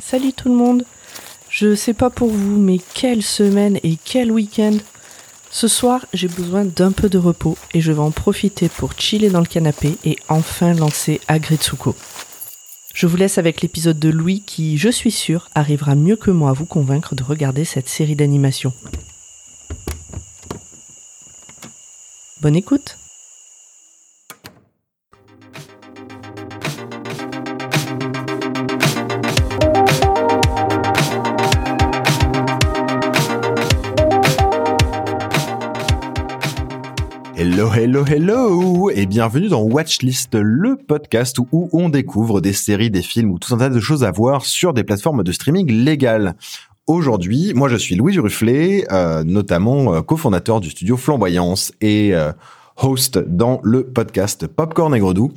Salut tout le monde. Je sais pas pour vous, mais quelle semaine et quel week-end. Ce soir, j'ai besoin d'un peu de repos et je vais en profiter pour chiller dans le canapé et enfin lancer Agretsuko. Je vous laisse avec l'épisode de Louis qui, je suis sûr, arrivera mieux que moi à vous convaincre de regarder cette série d'animation. Bonne écoute Hello, hello, hello et bienvenue dans Watchlist, le podcast où on découvre des séries, des films ou tout un tas de choses à voir sur des plateformes de streaming légales. Aujourd'hui, moi je suis Louis Rufflet, euh, notamment euh, cofondateur du studio Flamboyance et euh, host dans le podcast Popcorn et Gredou,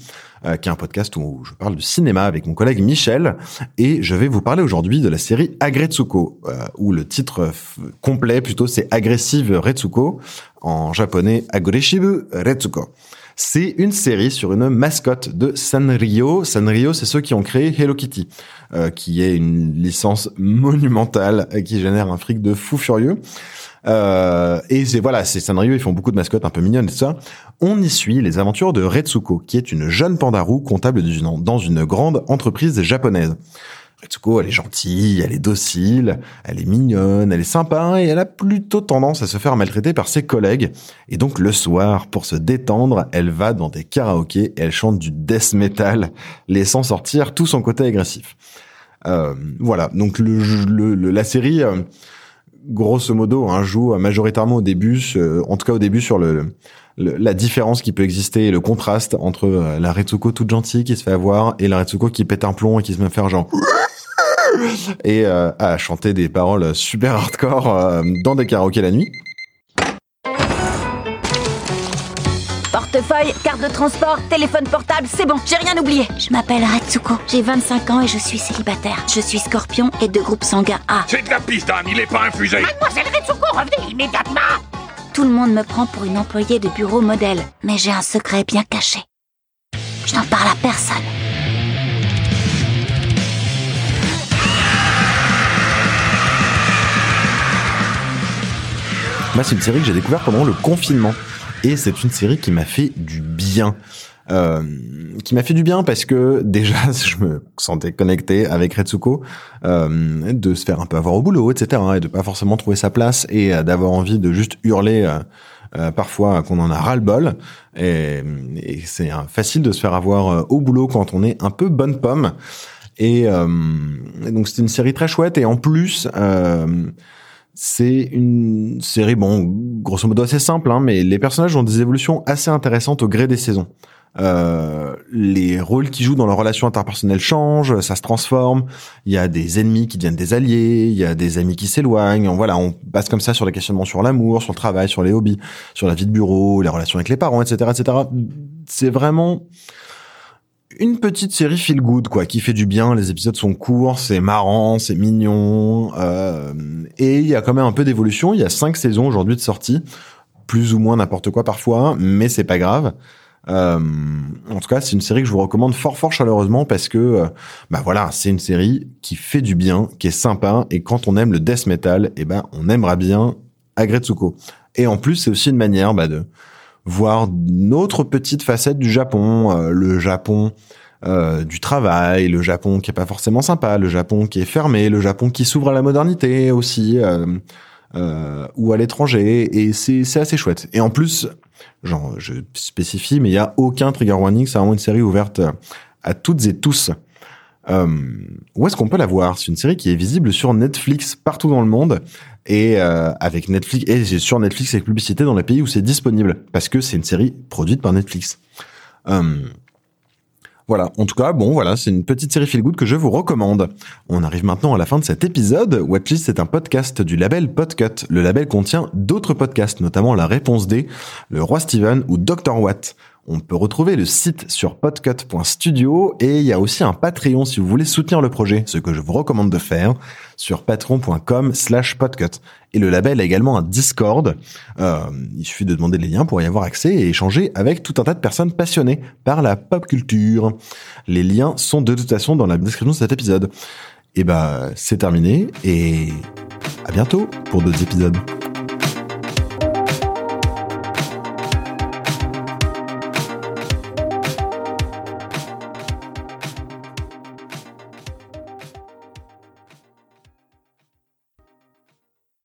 euh, qui est un podcast où je parle de cinéma avec mon collègue Michel, et je vais vous parler aujourd'hui de la série Agretsuko, euh, où le titre complet plutôt c'est Aggressive Retsuko, en japonais Agoreshibu Retsuko. C'est une série sur une mascotte de Sanrio. Sanrio, c'est ceux qui ont créé Hello Kitty, euh, qui est une licence monumentale qui génère un fric de fou furieux. Euh, et c'est voilà, c'est Sanrio, ils font beaucoup de mascottes un peu mignonnes et tout ça. On y suit les aventures de Retsuko, qui est une jeune pandarou comptable dans une grande entreprise japonaise. Retsuko, elle est gentille, elle est docile, elle est mignonne, elle est sympa et elle a plutôt tendance à se faire maltraiter par ses collègues. Et donc le soir, pour se détendre, elle va dans des karaokés et elle chante du death metal, laissant sortir tout son côté agressif. Euh, voilà, donc la série, euh, grosso modo, hein, joue majoritairement au début, euh, en tout cas au début sur le, la différence qui peut exister et le contraste entre euh, la Retsuko toute gentille qui se fait avoir et la Retsuko qui pète un plomb et qui se met à faire genre et euh, à chanter des paroles super hardcore euh, dans des karaokés la nuit. Portefeuille, carte de transport, téléphone portable, c'est bon, j'ai rien oublié. Je m'appelle Retsuko, j'ai 25 ans et je suis célibataire. Je suis scorpion et de groupe sanguin A. C'est de la piston, il est pas infusé. Mademoiselle Retsuko, revenez immédiatement Tout le monde me prend pour une employée de bureau modèle, mais j'ai un secret bien caché. Je n'en parle à personne. Moi, c'est une série que j'ai découvert pendant le confinement. Et c'est une série qui m'a fait du bien. Euh, qui m'a fait du bien parce que déjà je me sentais connecté avec Retsuko, euh, de se faire un peu avoir au boulot, etc. et de pas forcément trouver sa place et euh, d'avoir envie de juste hurler euh, euh, parfois qu'on en a ras le bol. Et, et c'est euh, facile de se faire avoir au boulot quand on est un peu bonne pomme. Et, et donc c'est une série très chouette et en plus c'est une série, bon, grosso modo assez simple, hein, mais les personnages ont des évolutions assez intéressantes au gré des saisons. Euh, les rôles qu'ils jouent dans leurs relations interpersonnelles changent, ça se transforme. Il y a des ennemis qui deviennent des alliés, il y a des amis qui s'éloignent. Voilà, on passe comme ça sur les questionnements sur l'amour, sur le travail, sur les hobbies, sur la vie de bureau, les relations avec les parents, etc., etc. C'est vraiment une petite série feel good quoi qui fait du bien les épisodes sont courts c'est marrant c'est mignon euh, et il y a quand même un peu d'évolution il y a cinq saisons aujourd'hui de sortie plus ou moins n'importe quoi parfois mais c'est pas grave euh, en tout cas c'est une série que je vous recommande fort fort chaleureusement parce que euh, bah voilà c'est une série qui fait du bien qui est sympa et quand on aime le death metal et eh ben on aimera bien Agretsuko et en plus c'est aussi une manière bah, de voir une autre petite facette du Japon, euh, le Japon euh, du travail, le Japon qui est pas forcément sympa, le Japon qui est fermé, le Japon qui s'ouvre à la modernité aussi, euh, euh ou à l'étranger, et c'est assez chouette. Et en plus, genre, je spécifie, mais il y a aucun trigger warning, c'est vraiment une série ouverte à toutes et tous. Euh, où est-ce qu'on peut la voir? C'est une série qui est visible sur Netflix partout dans le monde et euh, avec Netflix et sur Netflix avec publicité dans les pays où c'est disponible parce que c'est une série produite par Netflix. Euh, voilà, en tout cas, bon, voilà, c'est une petite série feel good que je vous recommande. On arrive maintenant à la fin de cet épisode. Watchlist est un podcast du label Podcut. Le label contient d'autres podcasts, notamment La Réponse D, Le Roi Steven ou Dr. Watt. On peut retrouver le site sur podcut.studio et il y a aussi un Patreon si vous voulez soutenir le projet, ce que je vous recommande de faire sur patreon.com slash podcut. Et le label a également un Discord. Euh, il suffit de demander les liens pour y avoir accès et échanger avec tout un tas de personnes passionnées par la pop culture. Les liens sont de toute façon dans la description de cet épisode. Et bah, c'est terminé et à bientôt pour d'autres épisodes.